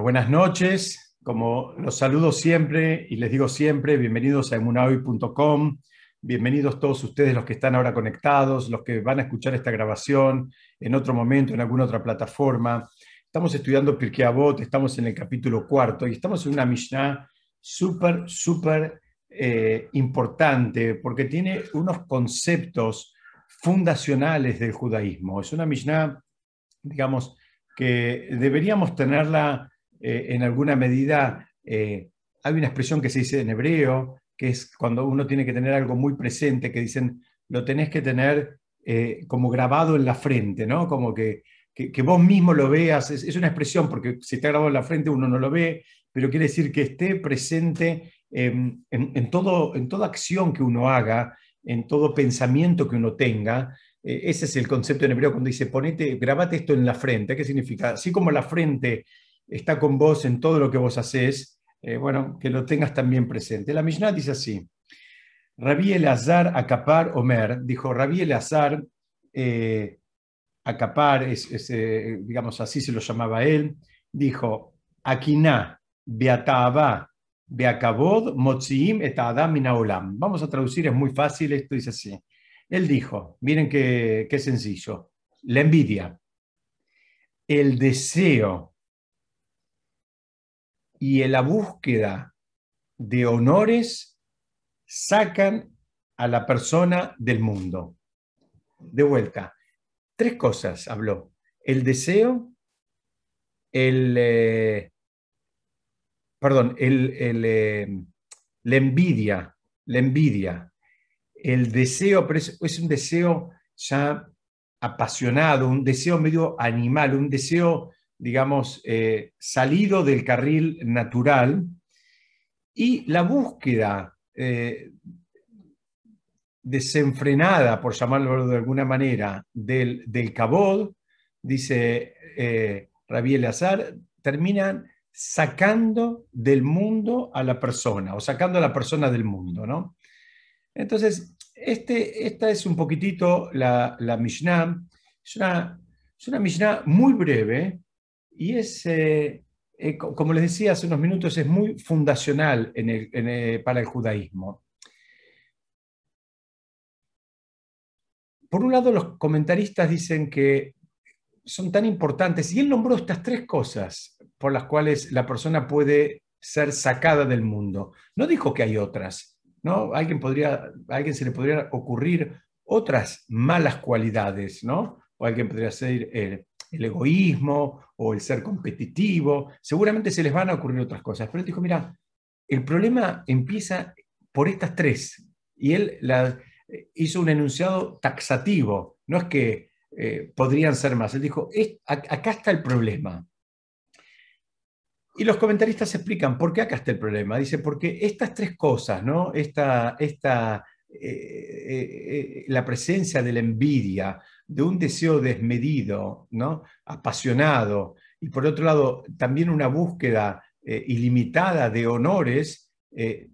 buenas noches, como los saludo siempre y les digo siempre, bienvenidos a emunahoy.com, bienvenidos todos ustedes los que están ahora conectados, los que van a escuchar esta grabación en otro momento, en alguna otra plataforma. Estamos estudiando Pirkei Avot, estamos en el capítulo cuarto y estamos en una Mishnah súper, súper eh, importante porque tiene unos conceptos fundacionales del judaísmo. Es una Mishnah, digamos, que deberíamos tenerla eh, en alguna medida, eh, hay una expresión que se dice en hebreo, que es cuando uno tiene que tener algo muy presente, que dicen, lo tenés que tener eh, como grabado en la frente, ¿no? Como que, que, vos mismo lo veas, es, una expresión, porque si está grabado en la frente uno no lo ve, pero quiere decir que esté presente en, en, todo, en toda acción que uno haga, en todo pensamiento que uno tenga. ese es el concepto en hebreo cuando dice, ponete, grabate esto en la frente. ¿Qué significa? Así como la frente está con vos en todo lo que vos haces, eh, bueno, que lo tengas también presente. La Mishnah dice así, Rabí Elazar Acapar Omer, dijo Rabí Elazar eh, Acapar, es, eh, digamos así se lo llamaba él, dijo, Akiná, Beataba, Beakabod, Motziim et. Vamos a traducir, es muy fácil, esto dice así. Él dijo, miren qué, qué sencillo, la envidia, el deseo y en la búsqueda de honores sacan a la persona del mundo. De vuelta, tres cosas habló. El deseo, el, eh, perdón, el, eh, la envidia, la envidia, el deseo, pero es un deseo ya apasionado, un deseo medio animal, un deseo digamos, eh, salido del carril natural y la búsqueda eh, desenfrenada, por llamarlo de alguna manera, del, del cabod, dice eh, Rabí Eleazar, terminan sacando del mundo a la persona o sacando a la persona del mundo, ¿no? Entonces, este, esta es un poquitito la, la Mishnah. Es una, es una Mishnah muy breve, y es, eh, eh, como les decía hace unos minutos, es muy fundacional para el judaísmo. Por un lado, los comentaristas dicen que son tan importantes, y él nombró estas tres cosas por las cuales la persona puede ser sacada del mundo. No dijo que hay otras, ¿no? Alguien, podría, a alguien se le podría ocurrir otras malas cualidades, ¿no? O alguien podría ser eh, el egoísmo o el ser competitivo, seguramente se les van a ocurrir otras cosas. Pero él dijo, mira, el problema empieza por estas tres. Y él hizo un enunciado taxativo, no es que eh, podrían ser más. Él dijo, acá está el problema. Y los comentaristas explican por qué acá está el problema. Dice, porque estas tres cosas, ¿no? Esta, esta, eh, eh, la presencia de la envidia, de un deseo desmedido, ¿no? apasionado, y por otro lado también una búsqueda eh, ilimitada de honores,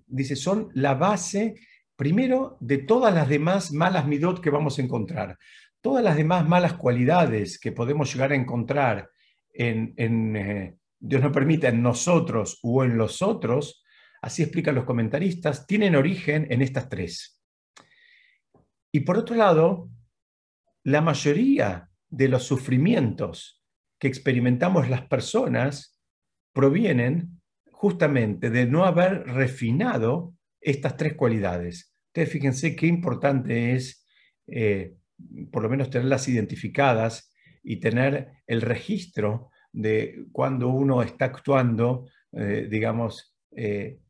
dice, son la base primero de todas las demás malas midot que vamos a encontrar. Todas las demás malas cualidades que podemos llegar a encontrar en, Dios nos permita, en nosotros o en los otros, así explican los comentaristas, tienen origen en estas tres. Y por otro lado, la mayoría de los sufrimientos que experimentamos las personas provienen justamente de no haber refinado estas tres cualidades. Ustedes fíjense qué importante es, eh, por lo menos, tenerlas identificadas y tener el registro de cuando uno está actuando, eh, digamos, eh,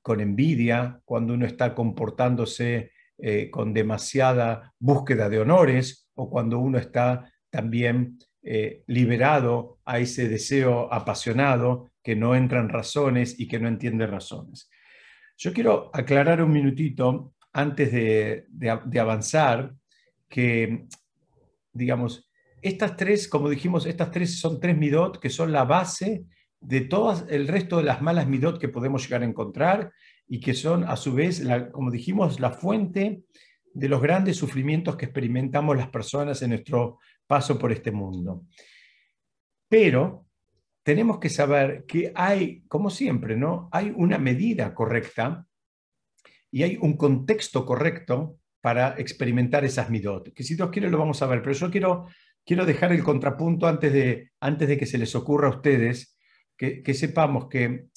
con envidia, cuando uno está comportándose eh, con demasiada búsqueda de honores o cuando uno está también eh, liberado a ese deseo apasionado que no entra en razones y que no entiende razones. Yo quiero aclarar un minutito antes de, de avanzar que, digamos, estas tres, como dijimos, estas tres son tres midot que son la base de todo el resto de las malas midot que podemos llegar a encontrar y que son a su vez, como dijimos, la fuente de los grandes sufrimientos que experimentamos las personas en nuestro paso por este mundo. Pero tenemos que saber que hay, como siempre, ¿no? Hay una medida correcta y hay un contexto correcto para experimentar esas midot. Que si Dios quiere lo vamos a ver, pero yo quiero, quiero dejar el contrapunto antes de, antes de que se les ocurra a ustedes, que, que sepamos que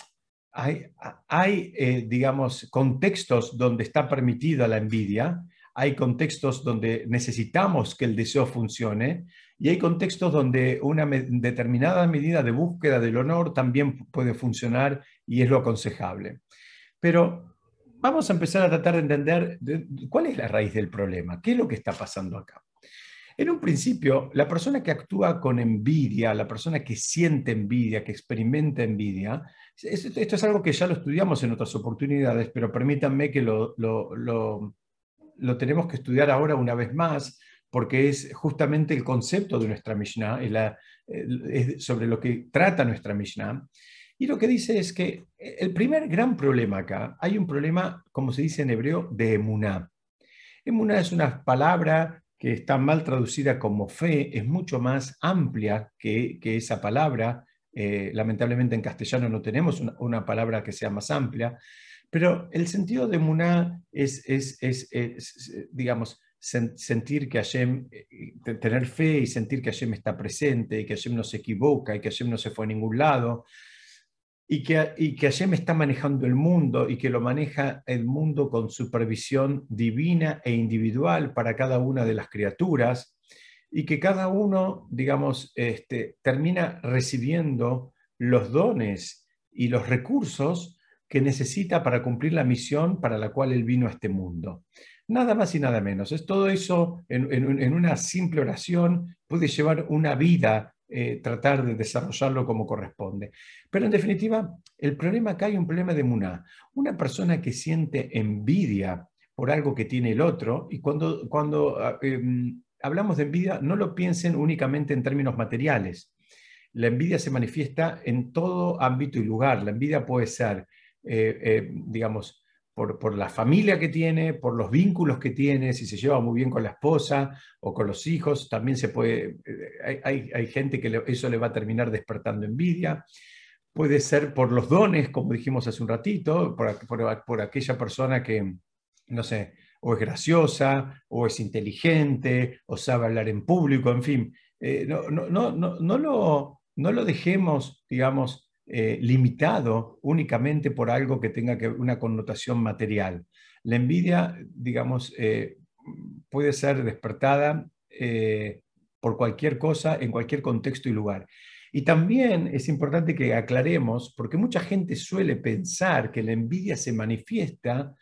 hay, eh, digamos, contextos donde está permitida la envidia, hay contextos donde necesitamos que el deseo funcione y hay contextos donde una determinada medida de búsqueda del honor también puede funcionar y es lo aconsejable. Pero vamos a empezar a tratar de entender cuál es la raíz del problema, qué es lo que está pasando acá. En un principio, la persona que actúa con envidia, la persona que siente envidia, que experimenta envidia, esto es algo que ya lo estudiamos en otras oportunidades, pero permítanme que lo, lo, tenemos que estudiar ahora una vez más, porque es justamente el concepto de nuestra Mishnah, es sobre lo que trata nuestra Mishnah. Y lo que dice es que el primer gran problema acá, hay un problema, como se dice en hebreo, de emuná. Emuná es una palabra que está mal traducida como fe, es mucho más amplia que, esa palabra. Eh, lamentablemente en castellano no tenemos una, palabra que sea más amplia, pero el sentido de emuná es, es, digamos, sentir que Hashem, eh, tener fe y sentir que Hashem está presente y que Hashem no se equivoca y que Hashem no se fue a ningún lado y que, y que Hashem está manejando el mundo y que lo maneja el mundo con supervisión divina e individual para cada una de las criaturas y que cada uno, digamos, este, termina recibiendo los dones y los recursos que necesita para cumplir la misión para la cual él vino a este mundo. Nada más y nada menos. Es todo eso en, en una simple oración puede llevar una vida eh, tratar de desarrollarlo como corresponde. Pero en definitiva, el problema acá hay un problema de Muná. Una persona que siente envidia por algo que tiene el otro, y cuando, cuando ah, em, hablamos de envidia, no lo piensen únicamente en términos materiales. La envidia se manifiesta en todo ámbito y lugar. La envidia puede ser, eh, eh, digamos, por, la familia que tiene, por los vínculos que tiene, si se lleva muy bien con la esposa o con los hijos, también se puede, eh, hay, gente que eso le va a terminar despertando envidia. Puede ser por los dones, como dijimos hace un ratito, por, aquella persona que, no sé, o es graciosa, o es inteligente, o sabe hablar en público, en fin. Eh, no, no, no, no, lo, no lo dejemos, digamos, eh, limitado únicamente por algo que tenga que, una connotación material. La envidia, digamos, eh, puede ser despertada eh, por cualquier cosa, en cualquier contexto y lugar. Y también es importante que aclaremos, porque mucha gente suele pensar que la envidia se manifiesta,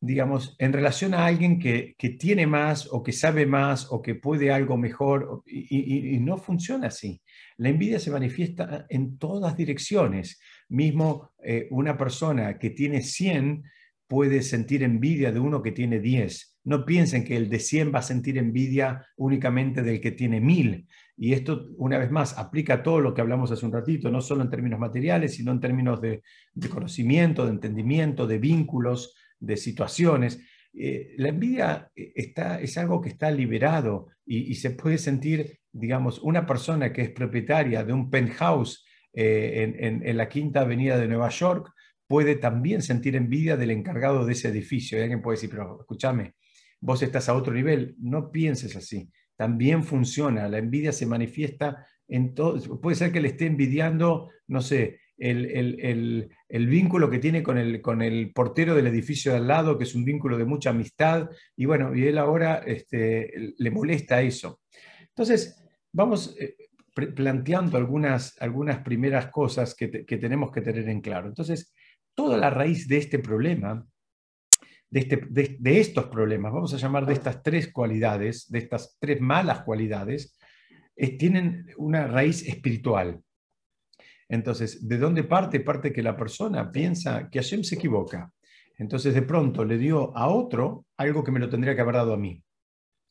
digamos, en relación a alguien que, tiene más o que sabe más o que puede algo mejor, y no funciona así. La envidia se manifiesta en todas direcciones. Mismo eh, una persona que tiene 100 puede sentir envidia de uno que tiene 10. No piensen que el de 100 va a sentir envidia únicamente del que tiene 1000. Y esto, una vez más, aplica a todo lo que hablamos hace un ratito, no solo en términos materiales, sino en términos de, conocimiento, de entendimiento, de vínculos, de situaciones. Eh, la envidia eh, está, es algo que está liberado y, se puede sentir digamos, una persona que es propietaria de un penthouse eh, en, la Quinta Avenida de Nueva York puede también sentir envidia del encargado de ese edificio. Y alguien puede decir, pero escúchame, vos estás a otro nivel. No pienses así. También funciona. La envidia se manifiesta en todo. Puede ser que le esté envidiando, no sé, el, vínculo que tiene con el, con el portero del edificio de al lado, que es un vínculo de mucha amistad, y bueno, y él ahora este, le molesta eso. Entonces, vamos eh, planteando algunas, algunas primeras cosas que, tenemos que tener en claro. Entonces, toda la raíz de este problema, de, este, de, estos problemas, vamos a llamar de estas tres cualidades, de estas tres malas cualidades, tienen una raíz espiritual. Entonces, ¿de dónde parte? Parte que la persona piensa que Hashem se equivoca. Entonces, de pronto le dio a otro algo que me lo tendría que haber dado a mí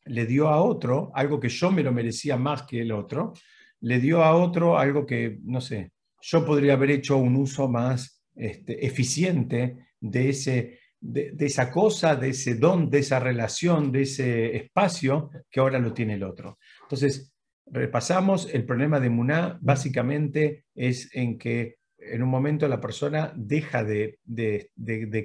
le dio a otro algo que yo me lo merecía más que el otro, le dio a otro algo que, no sé, yo podría haber hecho un uso más este, eficiente de, ese, de, esa cosa, de ese don, de esa relación, de ese espacio que ahora lo tiene el otro. Entonces, repasamos, el problema de Muná básicamente es en que en un momento la persona deja de,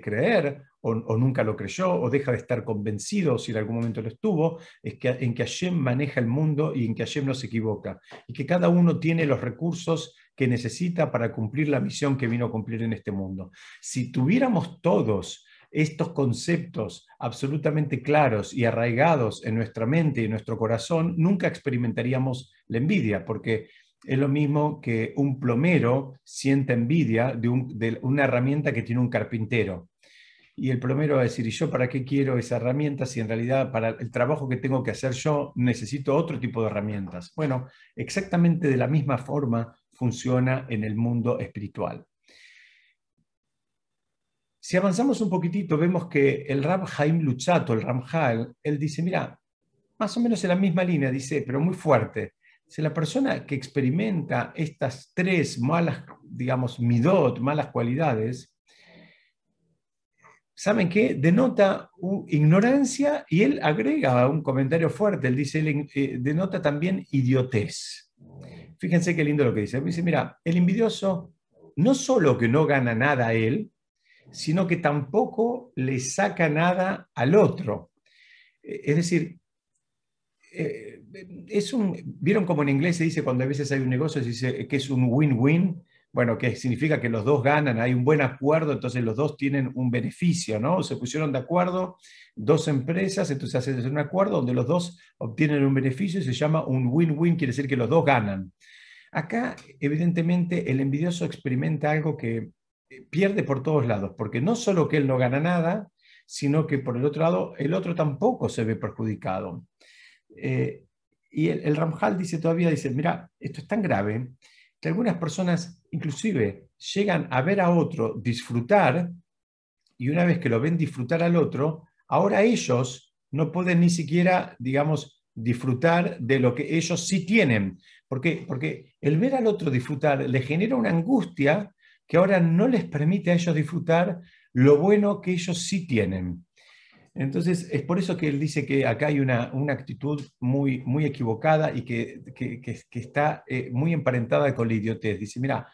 creer o, nunca lo creyó o deja de estar convencido si en algún momento lo estuvo, es que, en que Hashem maneja el mundo y en que Hashem no se equivoca y que cada uno tiene los recursos que necesita para cumplir la misión que vino a cumplir en este mundo. Si tuviéramos todos estos conceptos absolutamente claros y arraigados en nuestra mente y nuestro corazón, nunca experimentaríamos la envidia, porque es lo mismo que un plomero sienta envidia de, una herramienta que tiene un carpintero. Y el plomero va a decir, ¿y yo para qué quiero esa herramienta si en realidad para el trabajo que tengo que hacer yo necesito otro tipo de herramientas? Bueno, exactamente de la misma forma funciona en el mundo espiritual. Si avanzamos un poquitito, vemos que el Rab Haim Luchato, el Ramjal, él dice, mira, más o menos en la misma línea, dice, pero muy fuerte. Si la persona que experimenta estas tres malas, digamos, midot, malas cualidades, ¿saben qué? Denota ignorancia y él agrega un comentario fuerte, él dice, eh, denota también idiotez. Fíjense qué lindo lo que dice. Dice, mira, el envidioso no solo que no gana nada a él, sino que tampoco le saca nada al otro. Eh, es decir, eh, es un, ¿vieron como en inglés se dice cuando a veces hay un negocio, se dice que es un win-win? Bueno, que significa que los dos ganan, hay un buen acuerdo, entonces los dos tienen un beneficio, ¿no? Se pusieron de acuerdo dos empresas, entonces hacen un acuerdo donde los dos obtienen un beneficio y se llama un win-win, quiere decir que los dos ganan. Acá, evidentemente, el envidioso experimenta algo que pierde por todos lados, porque no solo que él no gana nada, sino que por el otro lado, el otro tampoco se ve perjudicado. Eh, y el, Ramjal dice todavía, dice, mira, esto es tan grave que algunas personas inclusive llegan a ver a otro disfrutar y una vez que lo ven disfrutar al otro, ahora ellos no pueden ni siquiera, digamos, disfrutar de lo que ellos sí tienen. ¿Por qué? Porque el ver al otro disfrutar le genera una angustia que ahora no les permite a ellos disfrutar lo bueno que ellos sí tienen. Entonces, es por eso que él dice que acá hay una, actitud muy, muy equivocada y que, está eh, muy emparentada con la idiotez. Dice, mira,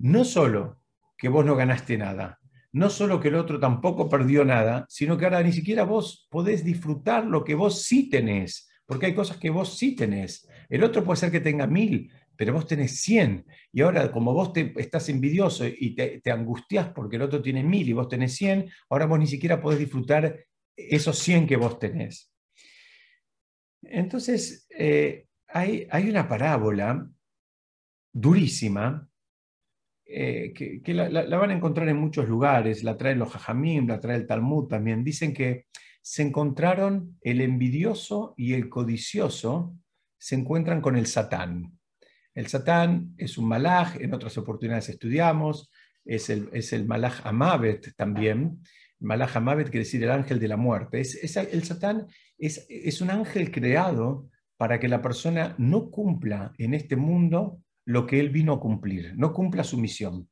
no solo que vos no ganaste nada, no solo que el otro tampoco perdió nada, sino que ahora ni siquiera vos podés disfrutar lo que vos sí tenés, porque hay cosas que vos sí tenés. El otro puede ser que tenga mil, pero vos tenés 100 y ahora como vos te, estás envidioso y te, angustias porque el otro tiene 1000 y vos tenés 100, ahora vos ni siquiera podés disfrutar esos 100 que vos tenés. Entonces, eh, hay, hay, una parábola durísima eh, que, la, van a encontrar en muchos lugares, la traen los Jajamim, la trae el Talmud también. Dicen que se encontraron el envidioso y el codicioso, se encuentran con el Satán. El Satán es un malaj, en otras oportunidades estudiamos, es el, es el malaj Amavet también. Malaj Amavet quiere decir el ángel de la muerte. Es, el Satán es, es un ángel creado para que la persona no cumpla en este mundo lo que él vino a cumplir, no cumpla su misión.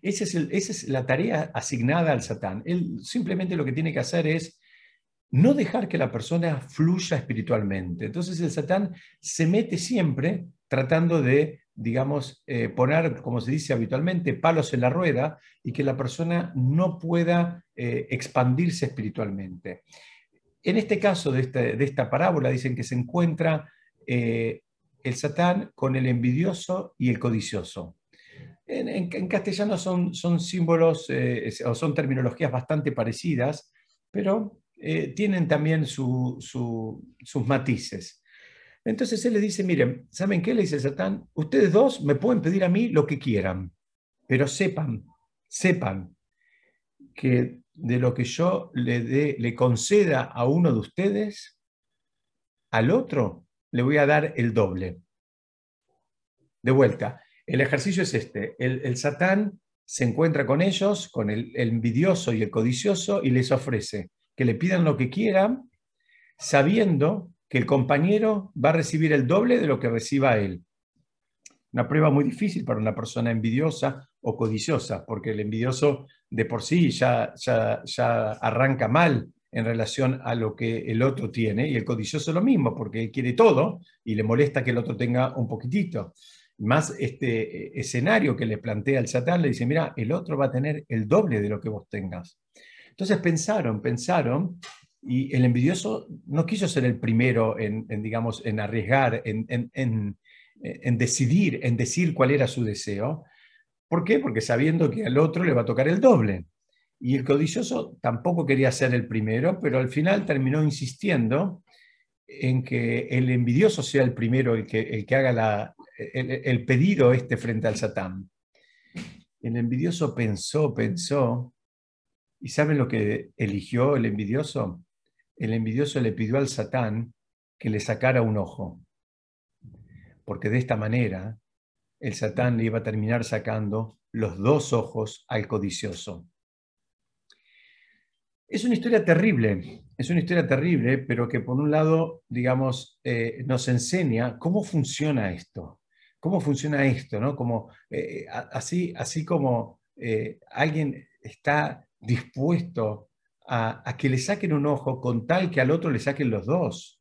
Esa es, esa es la tarea asignada al Satán. Él simplemente lo que tiene que hacer es no dejar que la persona fluya espiritualmente. Entonces el Satán se mete siempre tratando de, digamos, eh, poner, como se dice habitualmente, palos en la rueda y que la persona no pueda eh, expandirse espiritualmente. En este caso de, este, esta parábola dicen que se encuentra eh, el Satán con el envidioso y el codicioso. En, castellano son símbolos o son terminologías bastante parecidas, pero tienen también sus matices. Entonces él le dice, miren, ¿saben qué le dice Satán? Ustedes dos me pueden pedir a mí lo que quieran, pero sepan, sepan que de lo que yo le, le conceda a uno de ustedes, al otro le voy a dar el doble. De vuelta, el ejercicio es este. El, Satán se encuentra con ellos, con el, el envidioso y el codicioso, y les ofrece que le pidan lo que quieran, sabiendo que el compañero va a recibir el doble de lo que reciba él. Una prueba muy difícil para una persona envidiosa o codiciosa, porque el envidioso de por sí ya, ya, arranca mal en relación a lo que el otro tiene, y el codicioso lo mismo, porque él quiere todo y le molesta que el otro tenga un poquitito. Más este eh, escenario que le plantea el Satán, le dice, mira, el otro va a tener el doble de lo que vos tengas. Entonces pensaron, pensaron, y el envidioso no quiso ser el primero en, digamos, en arriesgar, en, en, decidir, en decir cuál era su deseo. ¿Por qué? Porque sabiendo que al otro le va a tocar el doble. Y el codicioso tampoco quería ser el primero, pero al final terminó insistiendo en que el envidioso sea el primero el que, el que haga la, el, pedido este frente al Satán. El envidioso pensó, pensó, ¿y saben lo que eligió el envidioso? El envidioso le pidió al Satán que le sacara un ojo, porque de esta manera el Satán le iba a terminar sacando los dos ojos al codicioso. Es una historia terrible, es una historia terrible, pero que por un lado, digamos, eh, nos enseña cómo funciona esto, cómo funciona esto, ¿no? Como, eh, así, así como eh, alguien está dispuesto a, que le saquen un ojo con tal que al otro le saquen los dos,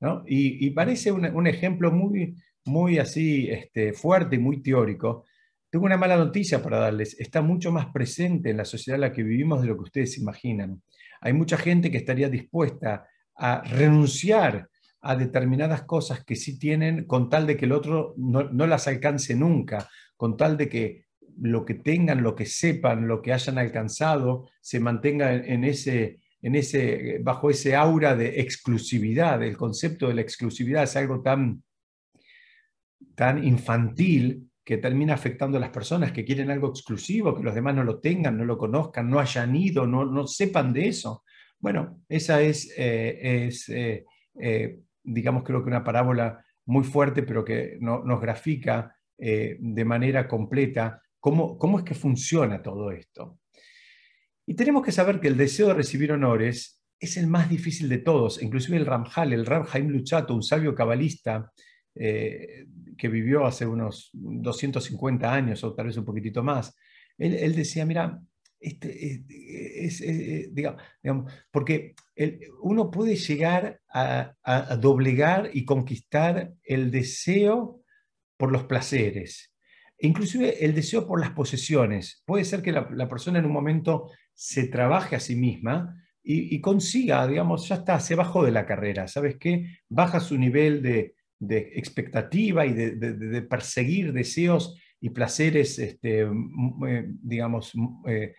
¿no? Y, parece un, ejemplo muy, muy así este, fuerte y muy teórico. Tengo una mala noticia para darles, está mucho más presente en la sociedad en la que vivimos de lo que ustedes imaginan hay mucha gente que estaría dispuesta a renunciar a determinadas cosas que sí tienen con tal de que el otro no, las alcance nunca, con tal de que lo que tengan, lo que sepan, lo que hayan alcanzado, se mantenga en ese, en ese, bajo ese aura de exclusividad. El concepto de la exclusividad es algo tan, tan infantil que termina afectando a las personas que quieren algo exclusivo, que los demás no lo tengan, no lo conozcan, no hayan ido, no, no sepan de eso. Bueno, esa es, eh, es eh, eh, digamos, creo que una parábola muy fuerte, pero que nos grafica de manera completa cómo, cómo es que funciona todo esto. Y tenemos que saber que el deseo de recibir honores es el más difícil de todos. Inclusive el Ramjal, el Ram Haim Luchato, un sabio cabalista, que vivió hace unos 250 años o tal vez un poquitito más, él, decía, mira, este, es, digamos, porque uno puede llegar a, doblegar y conquistar el deseo por los placeres, inclusive el deseo por las posesiones. Puede ser que la, persona en un momento se trabaje a sí misma y, consiga, digamos, ya está, se bajó de la carrera, ¿sabes qué? Baja su nivel de, de expectativa y de, perseguir deseos y placeres, este, eh, digamos, eh,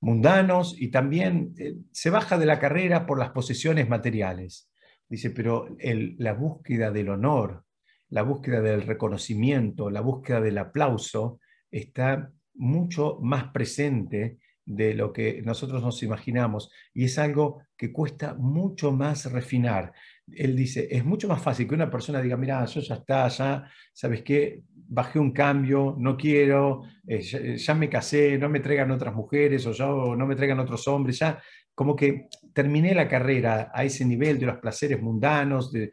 mundanos, y también eh, se baja de la carrera por las posesiones materiales. Dice, pero la búsqueda del honor, la búsqueda del reconocimiento, la búsqueda del aplauso está mucho más presente de lo que nosotros nos imaginamos y es algo que cuesta mucho más refinar él dice, es mucho más fácil que una persona diga, mira, yo ya está, ya, ¿sabes qué? Bajé un cambio, no quiero, eh, ya, me casé, no me traigan otras mujeres o, yo, no me traigan otros hombres, ya como que terminé la carrera a ese nivel de los placeres mundanos, de,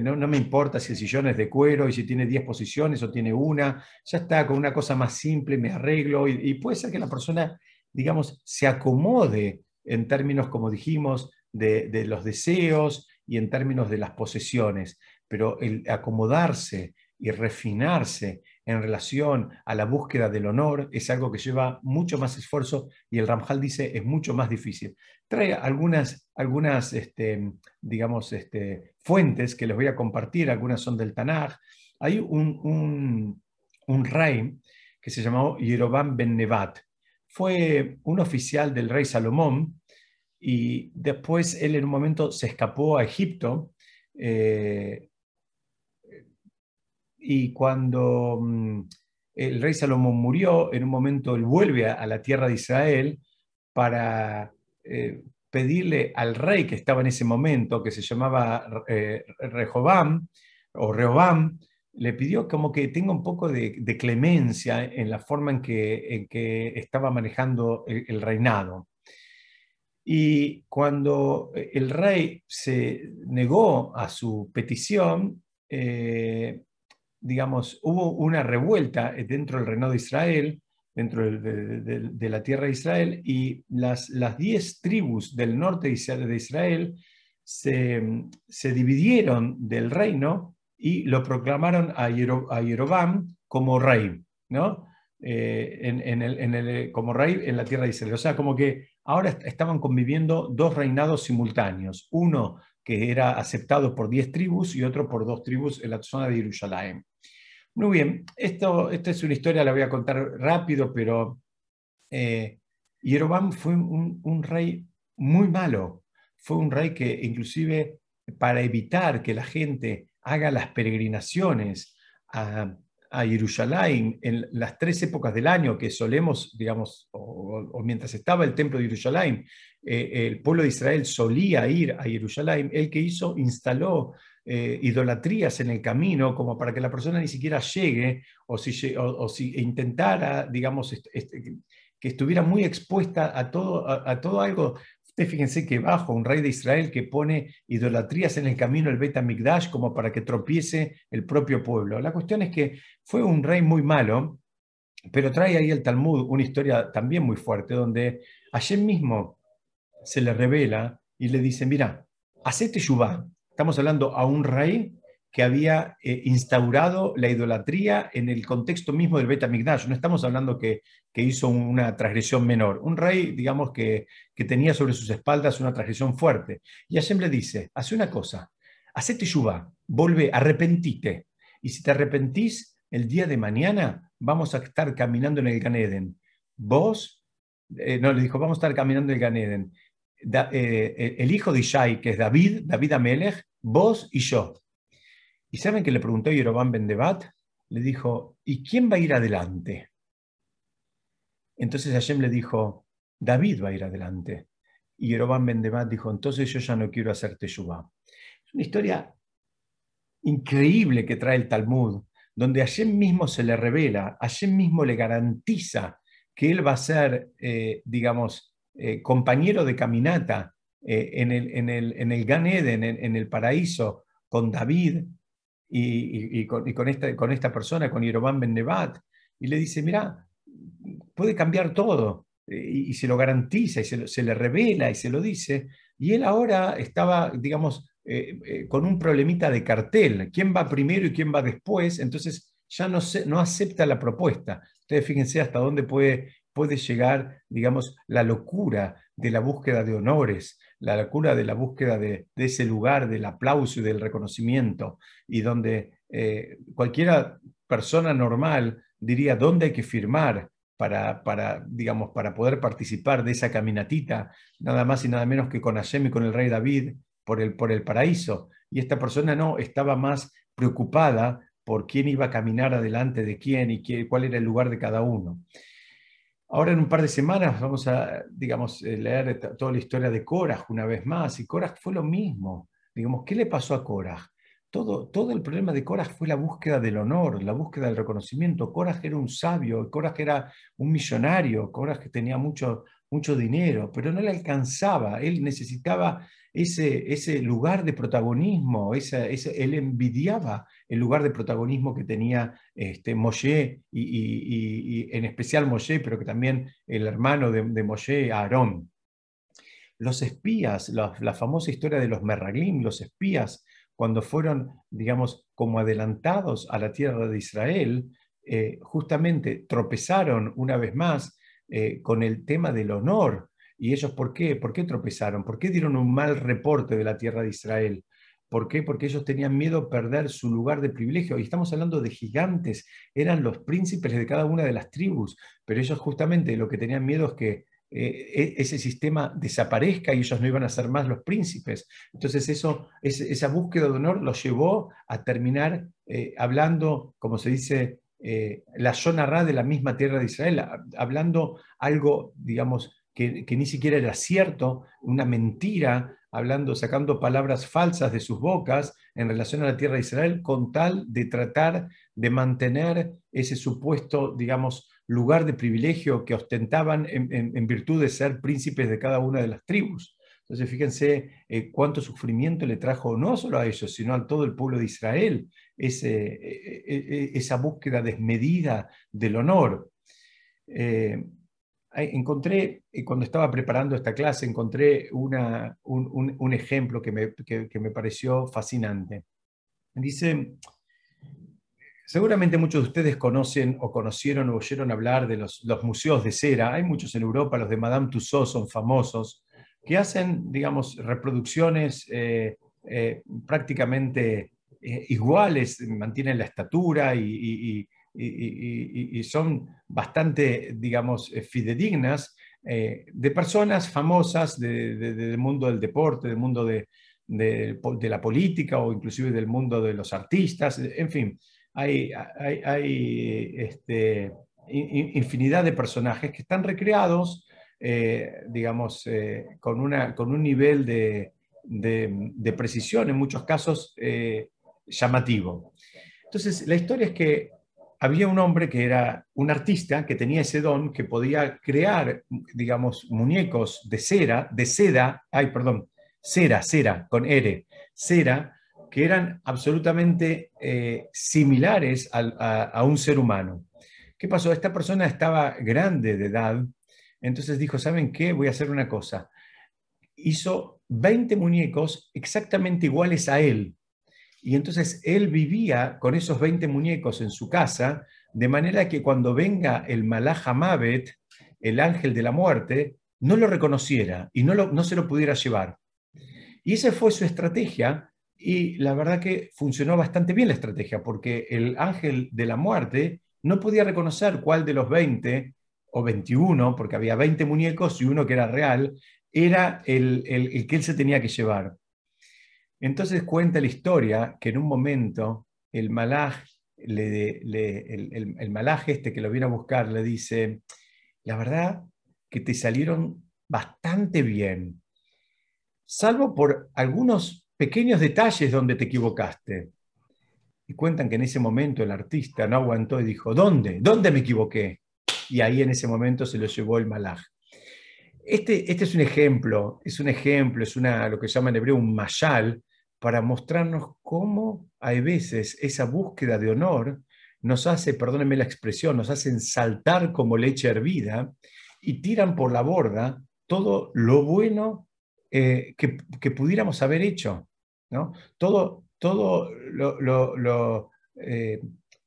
no, me importa si el sillón es de cuero y si tiene 10 posiciones o tiene una, ya está, con una cosa más simple me arreglo y, y puede ser que la persona, digamos, se acomode en términos, como dijimos, de, los deseos, y en términos de las posesiones, pero el acomodarse y refinarse en relación a la búsqueda del honor es algo que lleva mucho más esfuerzo y el Ramjal dice es mucho más difícil. Trae algunas, algunas este, digamos, este, fuentes que les voy a compartir, algunas son del Tanaj. Hay un, un, rey que se llamó Yerobam ben Nevat. Fue un oficial del rey Salomón y después él en un momento se escapó a Egipto eh, y cuando mm, el rey Salomón murió, en un momento él vuelve a, la tierra de Israel para eh, pedirle al rey que estaba en ese momento, que se llamaba eh, Rehobam o Rehobam, le pidió como que tenga un poco de, clemencia en la forma en que, estaba manejando el reinado. Y cuando eh, el rey se negó a su petición, digamos, hubo una revuelta dentro del reino de Israel dentro de, la tierra de Israel, y las, las diez tribus del norte de Israel se, se dividieron del reino y lo proclamaron a, Yerobam como rey, ¿no? Eh, en, el, como rey en la tierra de Israel. O sea, como que ahora estaban conviviendo dos reinados simultáneos, uno que era aceptado por diez tribus y otro por dos tribus en la zona de Jerusalén. Muy bien, esto, esta es una historia, la voy a contar rápido, pero eh, fue un, rey muy malo, fue un rey que inclusive para evitar que la gente haga las peregrinaciones a, a Jerusalén en las tres épocas del año que solemos, digamos, o, mientras estaba el templo de Jerusalén, eh, el pueblo de Israel solía ir a Jerusalén, el que hizo, instaló eh, idolatrías en el camino como para que la persona ni siquiera llegue o si, o, si intentara, digamos, que estuviera muy expuesta a todo, a, todo algo. Ustedes fíjense que bajo un rey de Israel que pone idolatrías en el camino el Bet Migdash como para que tropiece el propio pueblo. La cuestión es que fue un rey muy malo, pero trae ahí el Talmud una historia también muy fuerte, donde ayer mismo se le revela y le dice, mira, hacete yubá, Estamos hablando a un rey que había eh, instaurado la idolatría en el contexto mismo del Bet No estamos hablando que, que, hizo una transgresión menor. Un rey, digamos, que, que, tenía sobre sus espaldas una transgresión fuerte. Y Hashem le dice, hace una cosa, hacete yuba, vuelve, arrepentite. Y si te arrepentís, el día de mañana vamos a estar caminando en el Ganeden. Vos, eh, no, le dijo, vamos a estar caminando en el Ganeden. Eh, el hijo de Ishai, que es David, David Amelech, vos y yo. ¿Y saben que le preguntó Yerobam Bendebat? Le dijo, ¿y quién va a ir adelante? Entonces Hashem le dijo, David va a ir adelante. Y Yerobam Bendebat dijo, entonces yo ya no quiero hacerte Teshuvah. Es una historia increíble que trae el Talmud, donde Hashem mismo se le revela, Hashem mismo le garantiza que él va a ser, eh, digamos, eh, compañero de caminata eh, en, el, en, el, en el Gan Eden, en, el paraíso, con David y, con, esta, persona, con Yerobam Ben Nebat, y le dice, mira, puede cambiar todo, eh, y, se lo garantiza, y se, le revela, y se lo dice, y él ahora estaba, digamos, con un problemita de cartel, quién va primero y quién va después, entonces ya no, acepta la propuesta. Ustedes fíjense hasta dónde puede llegar, digamos, la locura de la búsqueda de honores, la locura de la búsqueda de, ese lugar del aplauso y del reconocimiento, y donde eh, cualquiera persona normal diría dónde hay que firmar para, para, digamos, para poder participar de esa caminatita, nada más y nada menos que con Hashem y con el rey David por el, por el paraíso. Y esta persona no, estaba más preocupada por quién iba a caminar adelante de quién y cuál era el lugar de cada uno. Ahora en un par de semanas vamos a, digamos, eh, leer toda la historia de Korah una vez más, y Korah fue lo mismo. Digamos, ¿qué le pasó a Korah? Todo, todo el problema de Korah fue la búsqueda del honor, la búsqueda del reconocimiento. Korah era un sabio, Korah era un millonario, Korah tenía mucho, mucho dinero, pero no le alcanzaba. Él necesitaba ese, ese lugar de protagonismo, ese, él envidiaba el lugar de protagonismo que tenía este, Moshe y, en especial Moshe, pero que también el hermano de, de Moshe, Aarón. Los espías, la, famosa historia de los Merraglim, los espías, cuando fueron, digamos, como adelantados a la tierra de Israel, eh, justamente tropezaron una vez más eh, con el tema del honor, ¿Y ellos por qué? ¿Por qué tropezaron? ¿Por qué dieron un mal reporte de la tierra de Israel? ¿Por qué? Porque ellos tenían miedo a perder su lugar de privilegio. Y estamos hablando de gigantes, eran los príncipes de cada una de las tribus, pero ellos justamente lo que tenían miedo es que eh, e-, ese sistema desaparezca y ellos no iban a ser más los príncipes. Entonces eso, esa búsqueda de honor los llevó a terminar eh, hablando, como se dice, eh, la zona ra de la misma tierra de Israel, hablando algo, digamos, que, ni siquiera era cierto, una mentira, hablando, sacando palabras falsas de sus bocas en relación a la tierra de Israel, con tal de tratar de mantener ese supuesto, digamos, lugar de privilegio que ostentaban en, virtud de ser príncipes de cada una de las tribus. Entonces, fíjense eh, cuánto sufrimiento le trajo no solo a ellos, sino a todo el pueblo de Israel, ese, e, e, e, esa búsqueda desmedida del honor. Encontré, cuando estaba preparando esta clase, encontré un, ejemplo que me, que me pareció fascinante. Dice, Seguramente muchos de ustedes conocen o conocieron o oyeron hablar de los, museos de cera. Hay muchos en Europa, los de Madame Tussauds son famosos, que hacen, digamos, reproducciones eh, eh, prácticamente eh, iguales, mantienen la estatura y, son bastante, digamos, fidedignas de personas famosas del mundo del deporte, del mundo de, de, la política o inclusive del mundo de los artistas, en fin hay, este, infinidad de personajes que están recreados, eh, digamos, eh, con, una, con un nivel de, precisión, en muchos casos eh, llamativo. Entonces, la historia es que había un hombre que era un artista que tenía ese don, que podía crear, digamos, muñecos de cera, de seda, ay, perdón, cera, cera, con R, cera, que eran absolutamente eh, similares a, un ser humano. ¿Qué pasó? Esta persona estaba grande de edad, entonces dijo, ¿saben qué? Voy a hacer una cosa. Hizo 20 muñecos exactamente iguales a él. Y entonces él vivía con esos 20 muñecos en su casa, de manera que cuando venga el Malaha Mavet, el ángel de la muerte, no lo reconociera y no, no se lo pudiera llevar. Y esa fue su estrategia y la verdad que funcionó bastante bien la estrategia, porque el ángel de la muerte no podía reconocer cuál de los 20 o 21, porque había 20 muñecos y uno que era real, era el, que él se tenía que llevar. Entonces cuenta la historia que en un momento el malaj, le, este que lo viene a buscar le dice, la verdad que te salieron bastante bien, salvo por algunos pequeños detalles donde te equivocaste. Y cuentan que en ese momento el artista no aguantó y dijo, ¿dónde? ¿Dónde me equivoqué? Y ahí en ese momento se lo llevó el malaj. Este, este es un ejemplo, es un ejemplo, es una, lo que llama en hebreo un mayal, para mostrarnos cómo hay veces esa búsqueda de honor nos hace, perdónenme la expresión, nos hacen saltar como leche hervida y tiran por la borda todo lo bueno eh, que, que, pudiéramos haber hecho. Todo, todo eh,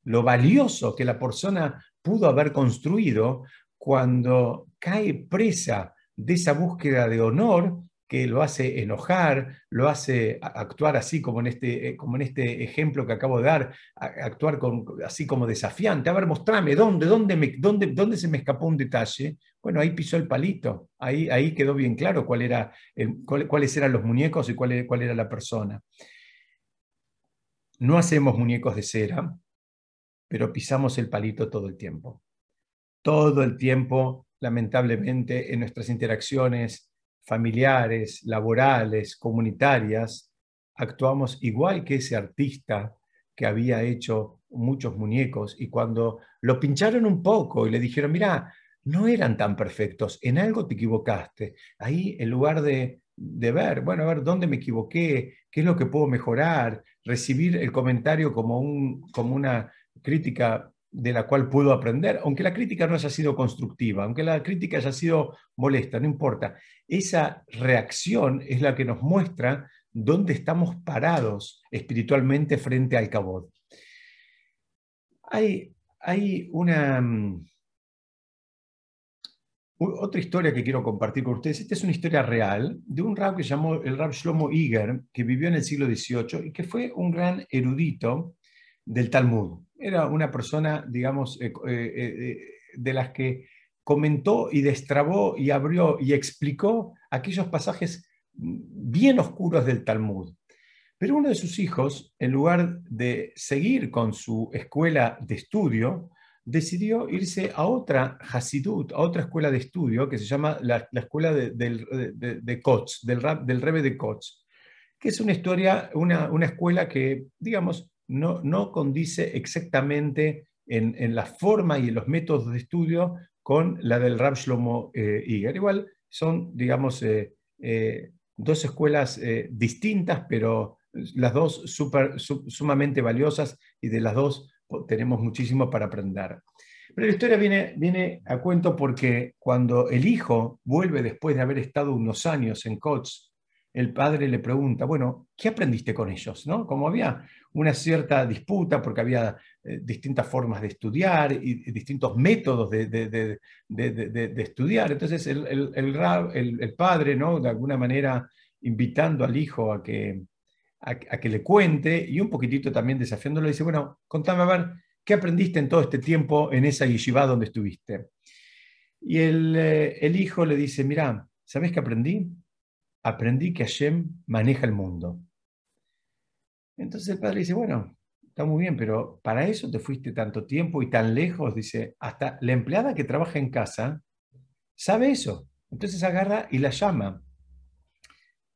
lo, valioso que la persona pudo haber construido cuando cae presa de esa búsqueda de honor que lo hace enojar, lo hace actuar así como en este, eh, como en este ejemplo que acabo de dar, actuar así como desafiante. A ver, mostrame, ¿dónde, dónde, dónde, dónde se me escapó un detalle? Bueno, ahí pisó el palito, ahí, ahí quedó bien claro cuál era cuáles eran los muñecos y cuál, cuál era la persona. No hacemos muñecos de cera, pero pisamos el palito todo el tiempo. Todo el tiempo, lamentablemente, en nuestras interacciones familiares, laborales, comunitarias, actuamos igual que ese artista que había hecho muchos muñecos y cuando lo pincharon un poco y le dijeron, mira, no eran tan perfectos, en algo te equivocaste. Ahí, en lugar de, ver, bueno, a ver, ¿dónde me equivoqué? ¿Qué es lo que puedo mejorar? Recibir el comentario como, un, como una crítica de la cual puedo aprender, aunque la crítica no haya sido constructiva, aunque la crítica haya sido molesta, no importa. Esa reacción es la que nos muestra dónde estamos parados espiritualmente frente al cabot. Hay, hay una, mm, otra historia que quiero compartir con ustedes, esta es una historia real de un rab que se llamó el rab Shlomo Iger, que vivió en el siglo XVIII y que fue un gran erudito del Talmud. Era una persona, digamos, eh, eh, eh, de las que comentó y destrabó y abrió y explicó aquellos pasajes bien oscuros del Talmud. Pero uno de sus hijos, en lugar de seguir con su escuela de estudio, decidió irse a otra Hasidut, a otra escuela de estudio que se llama la, escuela de, de, de, Kotz, del, del Rebe de Kotz, que es una historia, una, una escuela que, digamos, no, condice exactamente en, la forma y en los métodos de estudio con la del Rab Shlomo eh, Iger. Igual son, digamos, eh, eh, dos escuelas distintas, pero las dos sumamente valiosas y de las dos tenemos muchísimo para aprender. Pero la historia viene, a cuento porque cuando el hijo vuelve después de haber estado unos años en Cots, el padre le pregunta, bueno, ¿qué aprendiste con ellos? ¿No? Como había una cierta disputa porque había eh, distintas formas de estudiar y, distintos métodos de, de, estudiar. Entonces el, el, el, padre, ¿no? de alguna manera, invitando al hijo a que, a, que le cuente y un poquitito también desafiándolo, dice, bueno, contame a ver, ¿qué aprendiste en todo este tiempo en esa yeshiva donde estuviste? Y el, eh, el hijo le dice, mira, ¿sabes qué aprendí? Aprendí que Hashem maneja el mundo. Entonces el padre dice, bueno, está muy bien, pero para eso te fuiste tanto tiempo y tan lejos, dice, hasta la empleada que trabaja en casa sabe eso. Entonces agarra y la llama.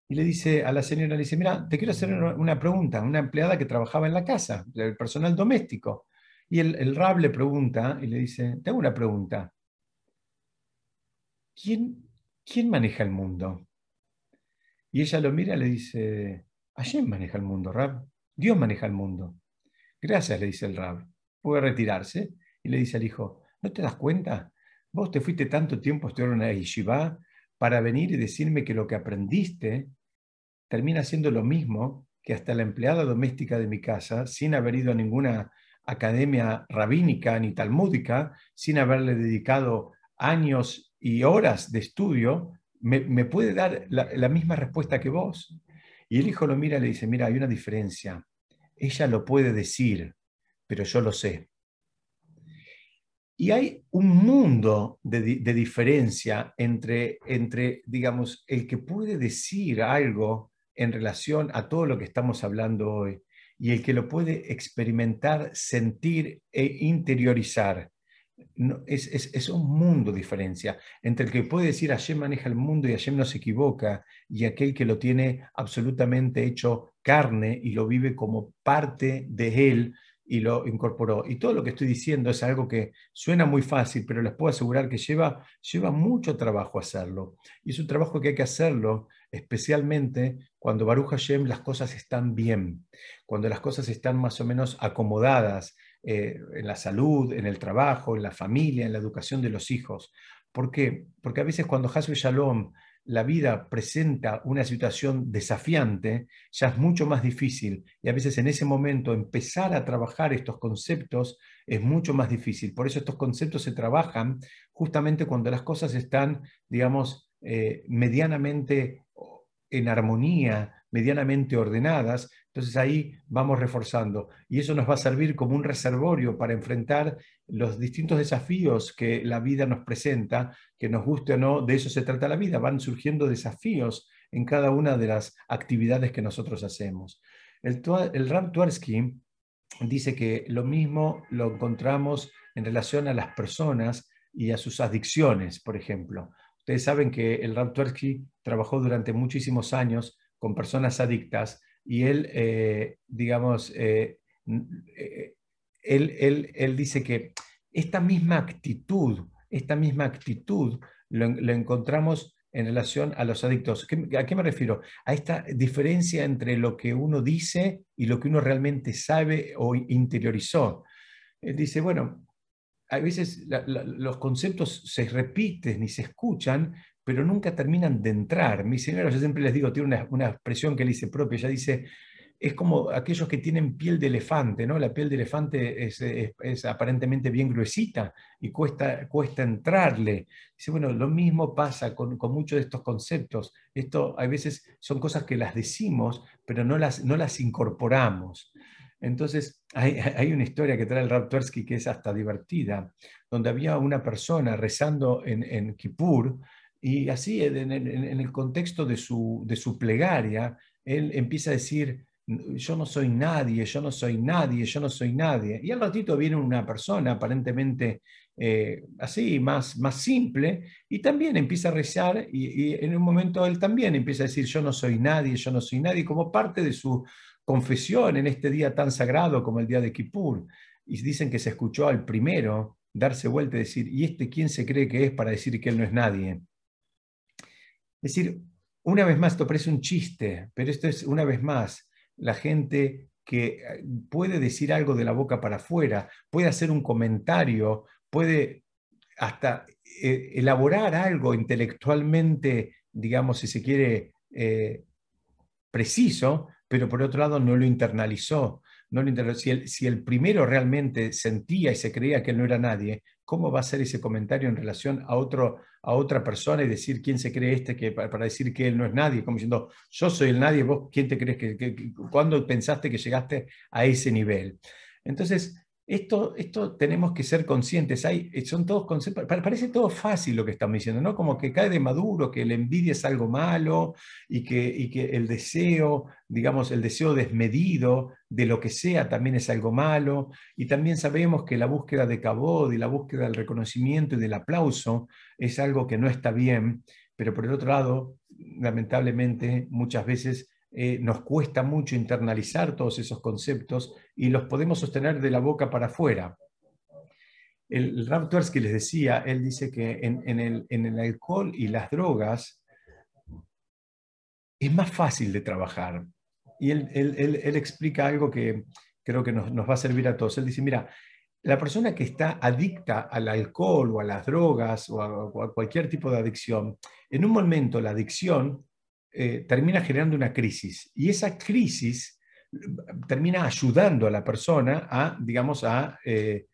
Y le dice a la señora, le dice, mira, te quiero hacer una pregunta, una empleada que trabajaba en la casa, del personal doméstico. Y el, el rab le pregunta y le dice, tengo una pregunta. ¿Quién, ¿Quién maneja el mundo? Y ella lo mira y le dice, Hashem maneja el mundo, Rab. Dios maneja el mundo. Gracias, le dice el Rab. Puede retirarse. Y le dice al hijo, ¿no te das cuenta? Vos te fuiste tanto tiempo a estudiar una yeshiva para venir y decirme que lo que aprendiste termina siendo lo mismo que hasta la empleada doméstica de mi casa, sin haber ido a ninguna academia rabínica ni talmúdica, sin haberle dedicado años y horas de estudio, me, puede dar la, misma respuesta que vos. Y el hijo lo mira y le dice, mira, hay una diferencia. Ella lo puede decir, pero yo lo sé. Y hay un mundo de, diferencia entre, entre, digamos, el que puede decir algo en relación a todo lo que estamos hablando hoy y el que lo puede experimentar, sentir e interiorizar es, un mundo diferencia entre el que puede decir Hashem maneja el mundo y Hashem no se equivoca y aquel que lo tiene absolutamente hecho carne y lo vive como parte de él y lo incorporó. Y todo lo que estoy diciendo es algo que suena muy fácil, pero les puedo asegurar que lleva, lleva mucho trabajo hacerlo. Y es un trabajo que hay que hacerlo especialmente cuando Baruch Hashem las cosas están bien, cuando las cosas están más o menos acomodadas, eh, en la salud, en el trabajo, en la familia, en la educación de los hijos. ¿Por qué? Porque a veces cuando Hasbe Shalom la vida presenta una situación desafiante, ya es mucho más difícil y a veces en ese momento empezar a trabajar estos conceptos es mucho más difícil. Por eso estos conceptos se trabajan justamente cuando las cosas están, digamos, eh, medianamente en armonía, medianamente ordenadas, entonces ahí vamos reforzando y eso nos va a servir como un reservorio para enfrentar los distintos desafíos que la vida nos presenta, que nos guste o no, de eso se trata la vida, van surgiendo desafíos en cada una de las actividades que nosotros hacemos. El, Ram Tversky dice que lo mismo lo encontramos en relación a las personas y a sus adicciones, por ejemplo. Ustedes saben que el Ram Tversky trabajó durante muchísimos años con personas adictas y él, eh, digamos, eh, eh, él, él, dice que esta misma actitud, esta misma actitud lo, encontramos en relación a los adictos. ¿A qué me refiero? A esta diferencia entre lo que uno dice y lo que uno realmente sabe o interiorizó. Él dice, bueno, a veces los conceptos se repiten y se escuchan, pero nunca terminan de entrar. Mi señora, yo siempre les digo, tiene una, expresión que él dice propia, ella dice, es como aquellos que tienen piel de elefante, ¿no? La piel de elefante es, aparentemente bien gruesita y cuesta, cuesta entrarle. Dice, bueno, lo mismo pasa con, muchos de estos conceptos. Esto a veces son cosas que las decimos, pero no las, no las incorporamos. Entonces, hay, una historia que trae el Raptorsky que es hasta divertida, donde había una persona rezando en, en Kippur, y así, en, el contexto de su, de su plegaria, él empieza a decir, yo no soy nadie, yo no soy nadie, yo no soy nadie. Y al ratito viene una persona aparentemente eh, así, más, más simple, y también empieza a rezar, y, en un momento él también empieza a decir, yo no soy nadie, yo no soy nadie, como parte de su confesión en este día tan sagrado como el día de Kippur. Y dicen que se escuchó al primero darse vuelta y decir, ¿y este quién se cree que es para decir que él no es nadie? Es decir, una vez más, esto parece un chiste, pero esto es una vez más la gente que eh, puede decir algo de la boca para afuera, puede hacer un comentario, puede hasta eh, elaborar algo intelectualmente, digamos, si se quiere, eh, preciso, pero por otro lado no lo internalizó. No lo si, el, si el primero realmente sentía y se creía que no era nadie, ¿cómo va a ser ese comentario en relación a, otro, a otra persona y decir quién se cree este que, para, decir que él no es nadie? Como diciendo, yo soy el nadie, vos quién te crees que, que, cuándo pensaste que llegaste a ese nivel. Entonces, esto, esto tenemos que ser conscientes. Hay, eh, son todos conceptos, parece todo fácil lo que estamos diciendo, ¿no? Como que cae de maduro, que la envidia es algo malo y que, y que el deseo, digamos, el deseo desmedido de lo que sea también es algo malo. Y también sabemos que la búsqueda de cabod y la búsqueda del reconocimiento y del aplauso es algo que no está bien, pero por el otro lado, lamentablemente, muchas veces eh, nos cuesta mucho internalizar todos esos conceptos y los podemos sostener de la boca para afuera. El, el Rav les decía, él dice que en, el, alcohol y las drogas es más fácil de trabajar. Y él, explica algo que creo que nos, va a servir a todos. Él dice, mira, la persona que está adicta al alcohol o a las drogas o a, cualquier tipo de adicción, en un momento la adicción eh, termina generando una crisis. Y esa crisis eh, termina ayudando a la persona a, digamos, a eh,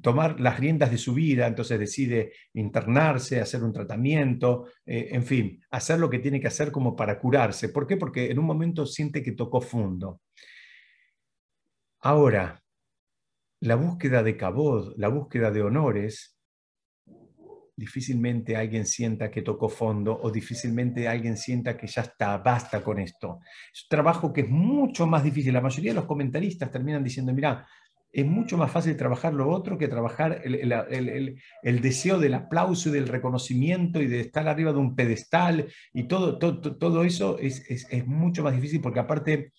tomar las riendas de su vida, entonces decide internarse, hacer un tratamiento, en fin, hacer lo que tiene que hacer como para curarse. ¿Por qué? Porque en un momento siente que tocó fondo. Ahora, la búsqueda de cabod, la búsqueda de honores, difícilmente alguien sienta que tocó fondo o difícilmente alguien sienta que ya está, basta con esto. Es un trabajo que es mucho más difícil. La mayoría de los comentaristas terminan diciendo, mira, es mucho más fácil trabajar lo otro que trabajar el, deseo del aplauso y del reconocimiento y de estar arriba de un pedestal y todo, todo, todo eso es, es mucho más difícil porque aparte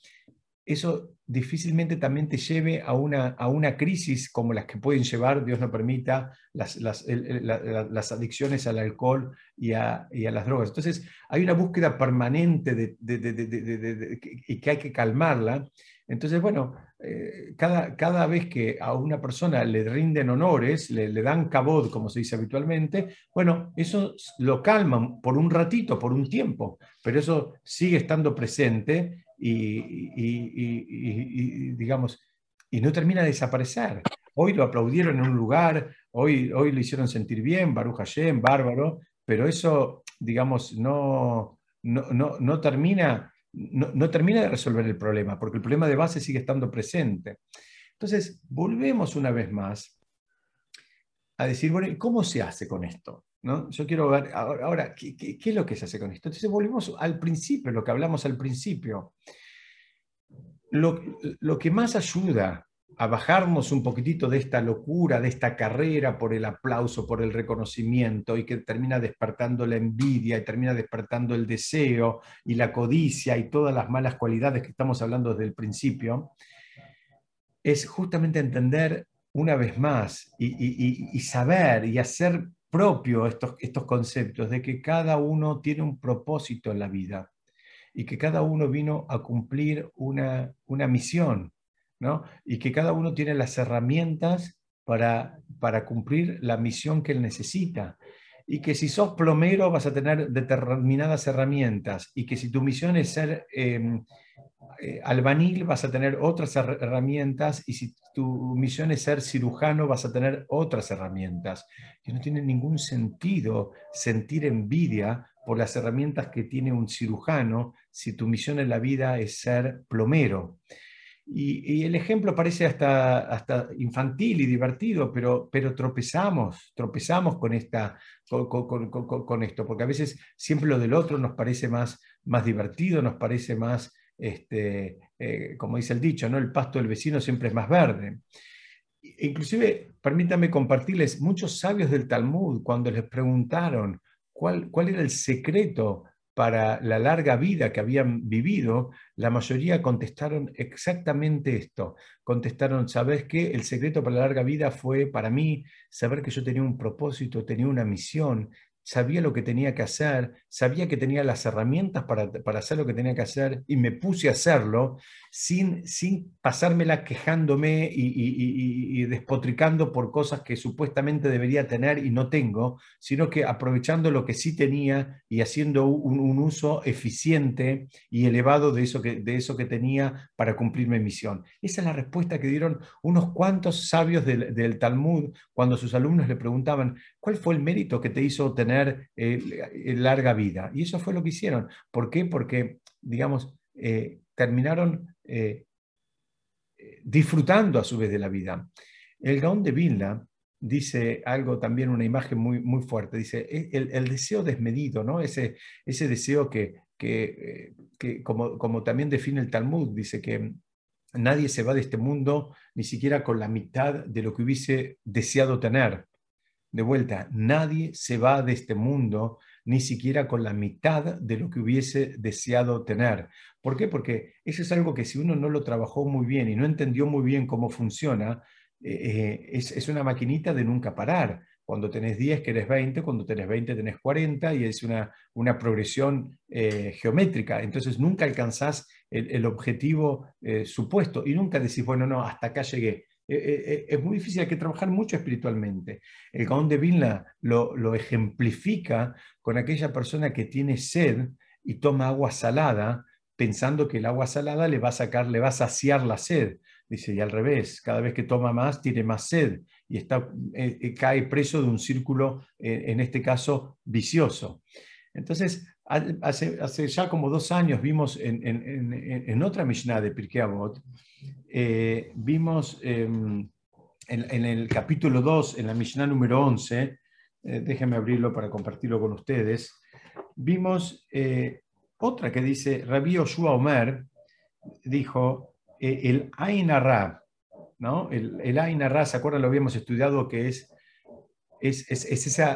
eso difícilmente también te lleve a una, a una crisis como las que pueden llevar, Dios no permita, las, las, las adicciones al alcohol y a, y a, las drogas. Entonces, hay una búsqueda permanente de, de, y que hay que calmarla. Entonces, bueno, eh, cada, cada vez que a una persona le rinden honores, le, le dan cabod, como se dice habitualmente, bueno, eso lo calman por un ratito, por un tiempo, pero eso sigue estando presente y, digamos, y no termina de desaparecer. Hoy lo aplaudieron en un lugar, hoy, hoy lo hicieron sentir bien, Baruch Hashem, bárbaro, pero eso, digamos, no, no, no, termina, no, termina de resolver el problema, porque el problema de base sigue estando presente. Entonces, volvemos una vez más a decir, bueno, ¿cómo se hace con esto? ¿No? Yo quiero ver ahora, ¿qué, es lo que se hace con esto? Entonces volvemos al principio, lo que hablamos al principio. Lo, lo, que más ayuda a bajarnos un poquitito de esta locura, de esta carrera por el aplauso, por el reconocimiento y que termina despertando la envidia y termina despertando el deseo y la codicia y todas las malas cualidades que estamos hablando desde el principio, es justamente entender una vez más y, saber y hacer propio estos, estos conceptos de que cada uno tiene un propósito en la vida y que cada uno vino a cumplir una, una misión, ¿no? Y que cada uno tiene las herramientas para, para cumplir la misión que él necesita. Y que si sos plomero vas a tener determinadas herramientas y que si tu misión es ser em, eh, albanil vas a tener otras herramientas y si tu misión es ser cirujano vas a tener otras herramientas. Y no tiene ningún sentido sentir envidia por las herramientas que tiene un cirujano si tu misión en la vida es ser plomero. Y, el ejemplo parece hasta, hasta infantil y divertido, pero, pero tropezamos, tropezamos con, esta, con, esto, porque a veces siempre lo del otro nos parece más, más divertido, nos parece más este, eh, como dice el dicho, ¿no? el pasto del vecino siempre es más verde. Inclusive, permítanme compartirles, muchos sabios del Talmud, cuando les preguntaron cuál, cuál era el secreto para la larga vida que habían vivido, la mayoría contestaron exactamente esto. Contestaron, ¿sabes qué? El secreto para la larga vida fue para mí saber que yo tenía un propósito, tenía una misión, sabía lo que tenía que hacer, sabía que tenía las herramientas para, para hacer lo que tenía que hacer y me puse a hacerlo sin, sin pasármela quejándome y, despotricando por cosas que supuestamente debería tener y no tengo, sino que aprovechando lo que sí tenía y haciendo un, uso eficiente y elevado de eso, que, de eso que tenía para cumplir mi misión. Esa es la respuesta que dieron unos cuantos sabios del, del Talmud cuando sus alumnos le preguntaban, ¿cuál fue el mérito que te hizo tener eh, larga vida? Y eso fue lo que hicieron. ¿Por qué? Porque, digamos, eh, terminaron eh, disfrutando a su vez de la vida. El Gaón de Vilna dice algo también, una imagen muy, muy fuerte, dice e, el, deseo desmedido, ¿no? ese, ese deseo que, que, que como, como, también define el Talmud, dice que nadie se va de este mundo ni siquiera con la mitad de lo que hubiese deseado tener. De vuelta, nadie se va de este mundo ni siquiera con la mitad de lo que hubiese deseado tener. ¿Por qué? Porque eso es algo que si uno no lo trabajó muy bien y no entendió muy bien cómo funciona, eh, eh, es, una maquinita de nunca parar. Cuando tenés 10 querés 20, cuando tenés 20 tenés 40 y es una, una progresión eh, geométrica. Entonces nunca alcanzás el, objetivo supuesto y nunca decís, bueno, no, hasta acá llegué. Es muy difícil, hay que trabajar mucho espiritualmente. El Gaón de Vilna lo, lo ejemplifica con aquella persona que tiene sed y toma agua salada, pensando que el agua salada le va a sacar, le va a saciar la sed. Dice, y al revés, cada vez que toma más, tiene más sed y está, eh, eh, cae preso de un círculo, eh, en este caso, vicioso. Entonces, hace, ya como dos años vimos en, otra Mishnah de Pirkei Avot, vimos em, en, el capítulo 2, en la Mishnah número 11, déjenme abrirlo para compartirlo con ustedes, vimos otra que dice, Rabbi Yoshua Omer dijo, eh, el Ainarra, ¿no? El, el Ainarra, ¿se acuerdan? Lo habíamos estudiado, que es, es,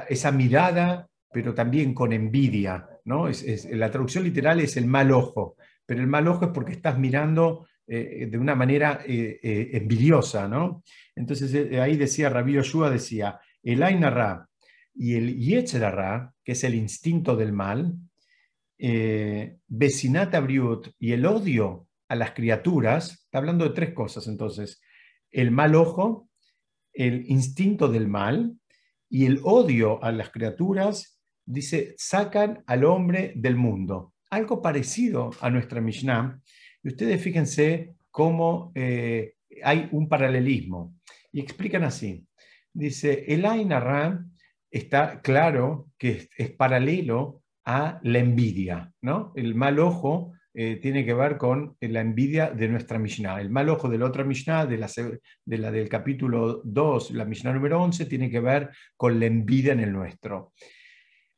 esa, mirada, pero también con envidia, Es, la traducción literal es el mal ojo, pero el mal ojo es porque estás mirando eh, de una manera eh, envidiosa, ¿no? Entonces ahí decía, Rabbi Yoshua decía, el Ainarra y el Yetzerarra, que es el instinto del mal, eh, Briut y el odio a las criaturas, está hablando de tres cosas entonces, el mal ojo, el instinto del mal y el odio a las criaturas, dice, sacan al hombre del mundo. Algo parecido a nuestra Mishnah. Y ustedes fíjense cómo eh, hay un paralelismo. Y explican así. Dice, el Ainarra está claro que es paralelo a la envidia. ¿no? El mal ojo eh, tiene que ver con la envidia de nuestra Mishnah. El mal ojo de la otra Mishnah, de la, de la del capítulo 2, la Mishnah número 11, tiene que ver con la envidia en el nuestro.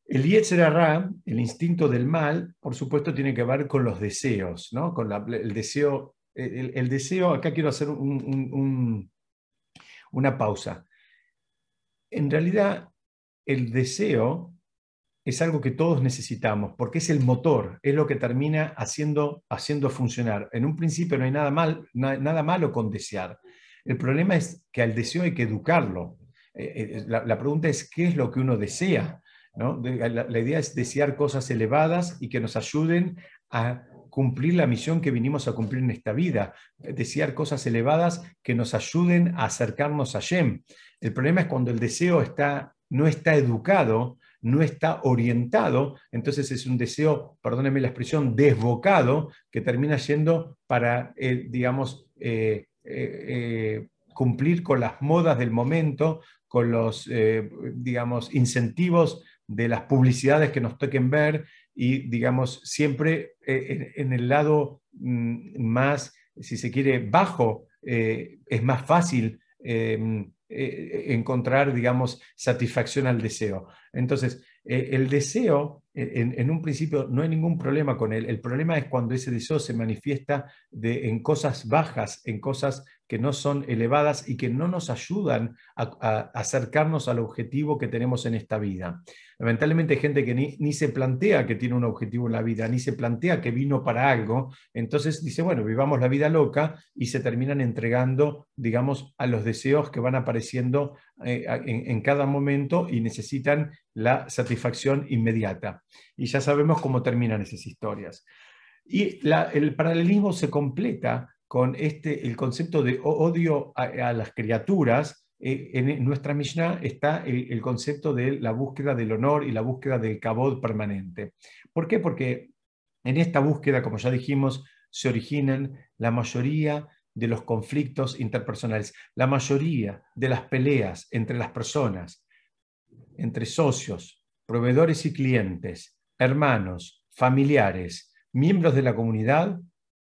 El Yetzerará, el instinto del mal, por supuesto, tiene que ver con los deseos, ¿no? con el deseo. El, deseo, acá quiero hacer una pausa. En realidad, el deseo es algo que todos necesitamos, porque es el motor, es lo que termina haciendo, haciendo funcionar. En un principio no hay nada, mal, nada malo con desear. El problema es que al deseo hay que educarlo. Eh, eh, la, pregunta es, ¿qué es lo que uno desea? La, idea es desear cosas elevadas y que nos ayuden a cumplir la misión que vinimos a cumplir en esta vida, desear cosas elevadas que nos ayuden a acercarnos a Shem. El problema es cuando el deseo está, no está educado, no está orientado, entonces es un deseo, perdónenme la expresión, desbocado, que termina yendo para, eh, digamos, eh, eh, cumplir con las modas del momento, con los, digamos, incentivos de las publicidades que nos toquen ver y, digamos, siempre en, el lado mm, más, si se quiere, bajo, es más fácil eh, encontrar, digamos, satisfacción al deseo. Entonces, eh, el deseo, en, un principio, no hay ningún problema con él. El problema es cuando ese deseo se manifiesta de, en cosas bajas, en cosas que no son elevadas y que no nos ayudan a, acercarnos al objetivo que tenemos en esta vida. Lamentablemente hay gente que ni, se plantea que tiene un objetivo en la vida, ni se plantea que vino para algo, entonces dice, bueno, vivamos la vida loca y se terminan entregando, digamos, a los deseos que van apareciendo eh, en, cada momento y necesitan la satisfacción inmediata. Y ya sabemos cómo terminan esas historias. Y el paralelismo se completa con este, el concepto de odio a, las criaturas, eh, en nuestra Mishnah está el, concepto de la búsqueda del honor y la búsqueda del cabod permanente. ¿Por qué? Porque en esta búsqueda, como ya dijimos, se originan la mayoría de los conflictos interpersonales, la mayoría de las peleas entre las personas, entre socios, proveedores y clientes, hermanos, familiares, miembros de la comunidad,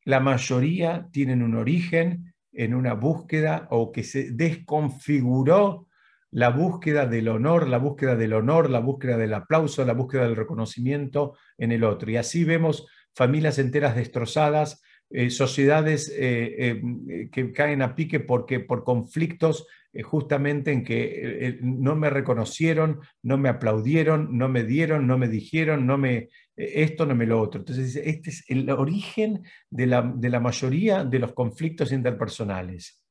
la mayoría tienen un origen en una búsqueda o que se desconfiguró la búsqueda del honor, la búsqueda del honor, la búsqueda del aplauso, la búsqueda del reconocimiento en el otro. Y así vemos familias enteras destrozadas, eh, sociedades eh, eh, que caen a pique porque, por conflictos justamente en que no me reconocieron, no me aplaudieron, no me dieron, no me dijeron, no me, esto, no me lo otro. Entonces, este es el origen de la, de la mayoría de los conflictos interpersonales.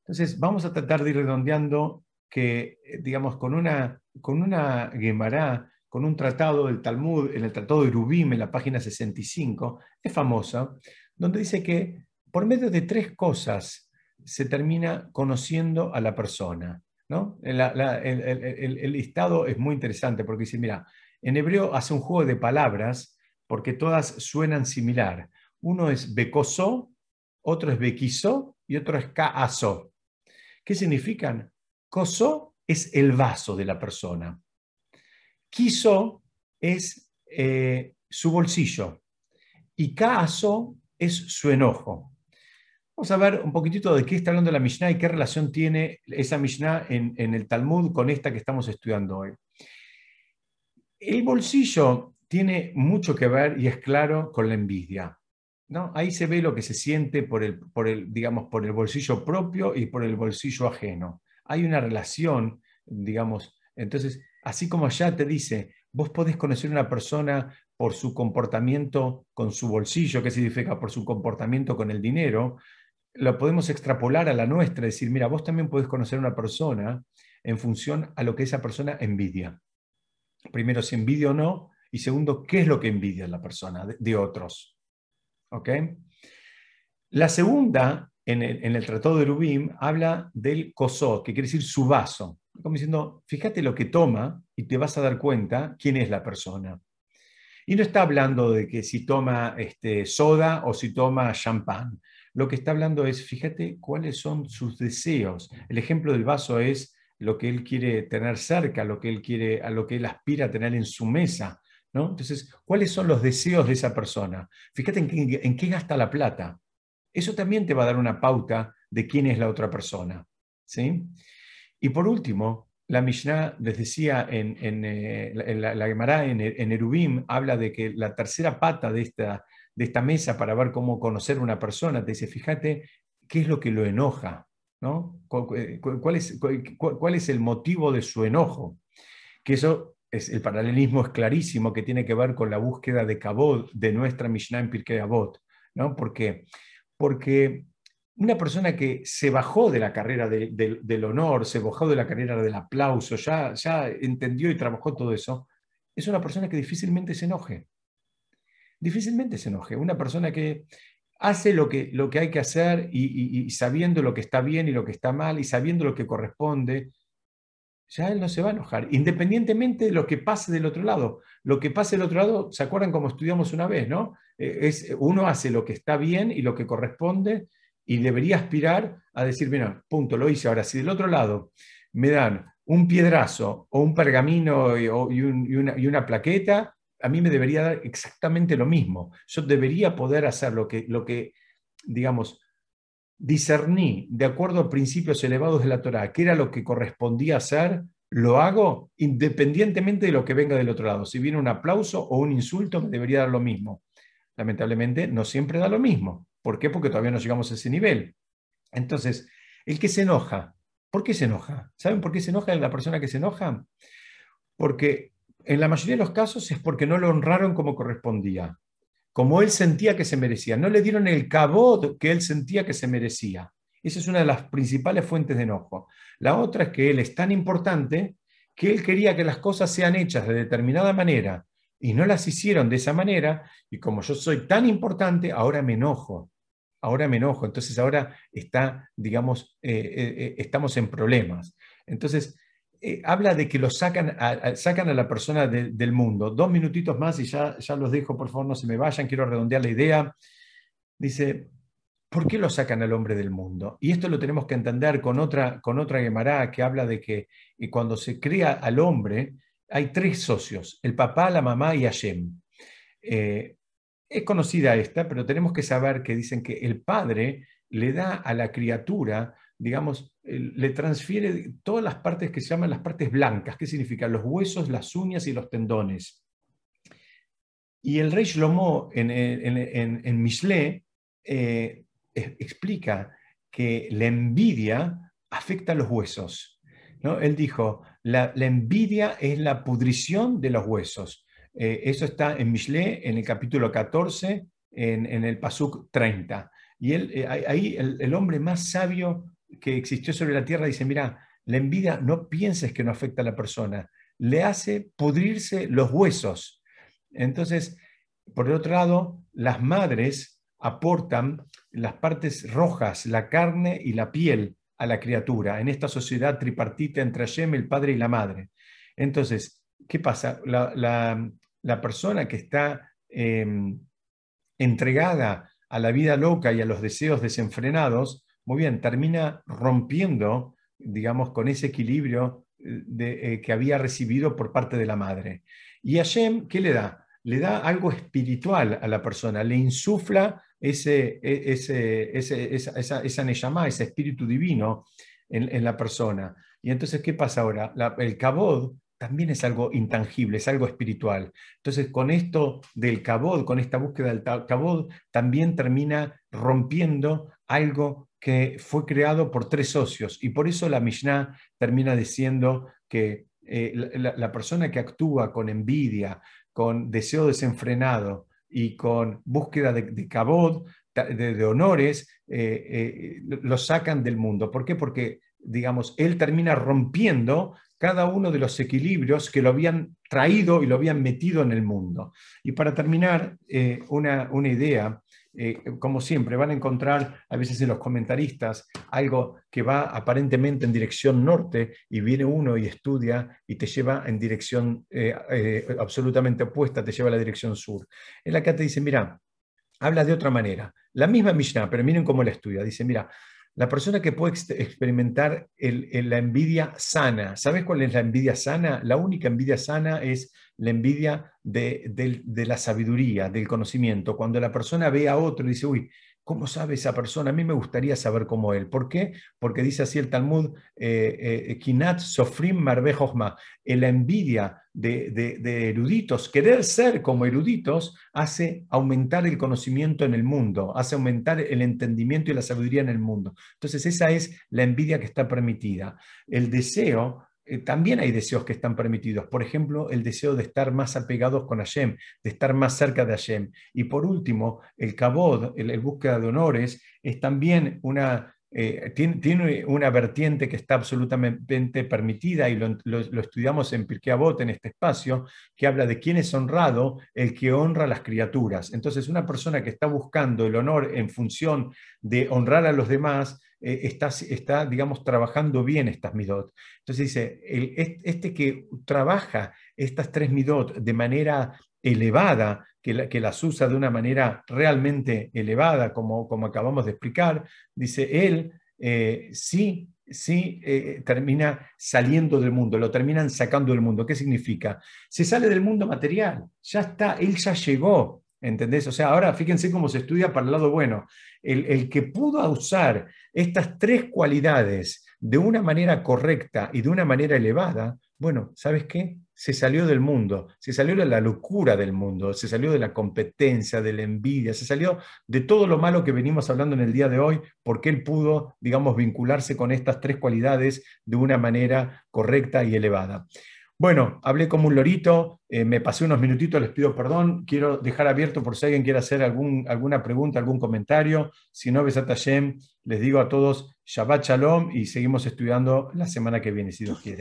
Entonces, vamos a tratar de ir redondeando que, digamos, con una, con una Gemara, con un tratado del Talmud, en el tratado de Rubim, en la página 65, es famosa, donde dice que por medio de tres cosas se termina conociendo a la persona. ¿no? el, el, listado es muy interesante porque dice, mira, en hebreo hace un juego de palabras porque todas suenan similar. Uno es bekosó, otro es bequisó y otro es kaasó. ¿Qué significan? Kosó es el vaso de la persona. Quiso es eh, su bolsillo. Y kaasó es su enojo. Vamos a ver un poquitito de qué está hablando la Mishnah y qué relación tiene esa Mishnah en el Talmud con esta que estamos estudiando hoy. El bolsillo tiene mucho que ver y es claro con la envidia. ¿no? Ahí se ve lo que se siente por el, por el, digamos, por el bolsillo propio y por el bolsillo ajeno. Hay una relación, digamos, entonces, así como allá te dice, vos podés conocer a una persona por su comportamiento con su bolsillo, ¿qué significa? Por su comportamiento con el dinero, lo podemos extrapolar a la nuestra, decir, mira, vos también podés conocer a una persona en función a lo que esa persona envidia primero, si envidia o no, y segundo, qué es lo que envidia la persona de, otros. ¿Ok? La segunda, en el, Tratado de Rubim, habla del kosot, que quiere decir su vaso. Como diciendo, fíjate lo que toma y te vas a dar cuenta quién es la persona. Y no está hablando de que si toma este, soda o si toma champán. Lo que está hablando es, fíjate cuáles son sus deseos. El ejemplo del vaso es lo que él quiere tener cerca, lo que él quiere, a lo que él aspira a tener en su mesa. ¿no? Entonces, ¿cuáles son los deseos de esa persona? Fíjate en qué, gasta la plata. Eso también te va a dar una pauta de quién es la otra persona. ¿sí? Y por último, la Mishnah les decía en, eh, la, la Gemara, en, en, Erubim, habla de que la tercera pata de esta, de esta mesa para ver cómo conocer una persona, te dice, fíjate qué es lo que lo enoja. Eh, ¿Cuál es, cuál es el motivo de su enojo? Que eso es, el paralelismo es clarísimo que tiene que ver con la búsqueda de Kabod de nuestra Mishnah en Pirkei Avot, ¿no? ¿Por qué? Porque una persona que se bajó de la carrera del honor, se bajó de la carrera del aplauso, ya, ya entendió y trabajó todo eso, es una persona que difícilmente se enoje. Difícilmente se enoje. Una persona que hace lo que, lo que hay que hacer y, sabiendo lo que está bien y lo que está mal y sabiendo lo que corresponde, ya él no se va a enojar, independientemente de lo que pase del otro lado. Lo que pase del otro lado, ¿se acuerdan como estudiamos una vez? ¿no? Eh, es, uno hace lo que está bien y lo que corresponde y debería aspirar a decir, mira, punto, lo hice. Ahora, si del otro lado me dan un piedrazo o un pergamino una, y una plaqueta, a mí me debería dar exactamente lo mismo. Yo debería poder hacer lo que, lo que digamos, discerní de acuerdo a principios elevados de la Torah, que era lo que correspondía hacer, lo hago independientemente de lo que venga del otro lado. Si viene un aplauso o un insulto, me debería dar lo mismo. Lamentablemente, no siempre da lo mismo. ¿Por qué? Porque todavía no llegamos a ese nivel. Entonces, el que se enoja, ¿por qué se enoja? ¿Saben por qué se enoja la persona que se enoja? Porque en la mayoría de los casos es porque no lo honraron como correspondía, como él sentía que se merecía. No le dieron el cabot que él sentía que se merecía. Esa es una de las principales fuentes de enojo. La otra es que él es tan importante que él quería que las cosas sean hechas de determinada manera y no las hicieron de esa manera, y como yo soy tan importante, ahora me enojo, ahora me enojo, entonces ahora está, digamos, eh, eh, eh, estamos en problemas. Entonces, habla de que lo sacan a, sacan a la persona del mundo. Dos minutitos más y ya, ya los dejo, por favor, no se me vayan, quiero redondear la idea. Dice, ¿por qué lo sacan al hombre del mundo? Y esto lo tenemos que entender con otra, con otra que habla de que cuando se crea al hombre, hay tres socios, el papá, la mamá y Hashem. Eh, es conocida esta, pero tenemos que saber que dicen que el padre le da a la criatura, digamos, le transfiere todas las partes que se llaman las partes blancas. ¿Qué significa? Los huesos, las uñas y los tendones. Y el rey Shlomo en, en, en, Mishle eh, explica que la envidia afecta a los huesos. ¿no? Él dijo, la, envidia es la pudrición de los huesos. Eh, eso está en Mishle, en el capítulo 14, en, el Pasuk 30. Y él, eh, ahí el, hombre más sabio que existió sobre la tierra dice, mira, la envidia no pienses que no afecta a la persona, le hace pudrirse los huesos. Entonces, por el otro lado, las madres aportan las partes rojas, la carne y la piel a la criatura, en esta sociedad tripartita entre Hashem, el padre y la madre. Entonces, ¿qué pasa? La, persona que está em, entregada a la vida loca y a los deseos desenfrenados, muy bien, termina rompiendo, digamos, con ese equilibrio eh, eh, que había recibido por parte de la madre. Y Hashem, ¿qué le da? Le da algo espiritual a la persona, le insufla ese, e, ese, ese esa, esa, ese espíritu divino en, la persona. Y entonces, ¿qué pasa ahora? el cabod también es algo intangible, es algo espiritual. Entonces, con esto del cabod, con esta búsqueda del cabod, también termina rompiendo algo que fue creado por tres socios. Y por eso la Mishnah termina diciendo que eh, la, persona que actúa con envidia, con deseo desenfrenado, y con búsqueda de, de cabot, de, honores, eh, eh, lo sacan del mundo. ¿Por qué? Porque, digamos, él termina rompiendo cada uno de los equilibrios que lo habían traído y lo habían metido en el mundo. Y para terminar, una idea eh, como siempre, van a encontrar a veces en los comentaristas algo que va aparentemente en dirección norte y viene uno y estudia y te lleva en dirección eh, eh, absolutamente opuesta, te lleva a la dirección sur. En la que te dice, mira, habla de otra manera. La misma Mishnah, pero miren cómo la estudia. Dice, mira, la persona que puede experimentar la envidia sana, ¿sabes cuál es la envidia sana? La única envidia sana es la envidia de, la sabiduría, del conocimiento. Cuando la persona ve a otro y dice, uy, ¿Cómo sabe esa persona? A mí me gustaría saber cómo él. ¿Por qué? Porque dice así el Talmud, eh, eh, Kinat Sofrim Marbejochma, la envidia de, eruditos, querer ser como eruditos, hace aumentar el conocimiento en el mundo, hace aumentar el entendimiento y la sabiduría en el mundo. Entonces esa es la envidia que está permitida. El deseo eh, también hay deseos que están permitidos. Por ejemplo, el deseo de estar más apegados con Hashem, de estar más cerca de Hashem. Y por último, el kabod, el, búsqueda de honores, es también una, eh, tiene, una vertiente que está absolutamente permitida y lo, estudiamos en Pirkei Avot en este espacio, que habla de quién es honrado, el que honra a las criaturas. Entonces, una persona que está buscando el honor en función de honrar a los demás, eh, está, está, digamos, trabajando bien estas midot. Entonces dice, este que trabaja estas tres midot de manera elevada, que, las usa de una manera realmente elevada, como, como acabamos de explicar, dice, él eh, sí, sí eh, termina saliendo del mundo, lo terminan sacando del mundo. ¿Qué significa? Se sale del mundo material, ya está, él ya llegó, ¿entendés? O sea, ahora fíjense cómo se estudia para el lado bueno. El, que pudo usar estas tres cualidades de una manera correcta y de una manera elevada, bueno, ¿sabes qué? se salió del mundo, se salió de la locura del mundo, se salió de la competencia, de la envidia, se salió de todo lo malo que venimos hablando en el día de hoy, porque él pudo, digamos, vincularse con estas tres cualidades de una manera correcta y elevada. Bueno, hablé como un lorito, eh, me pasé unos minutitos, les pido perdón. Quiero dejar abierto por si alguien quiere hacer alguna pregunta, algún comentario. Si no, Besat Hashem, les digo a todos Shabbat Shalom y seguimos estudiando la semana que viene, si Dios quiere.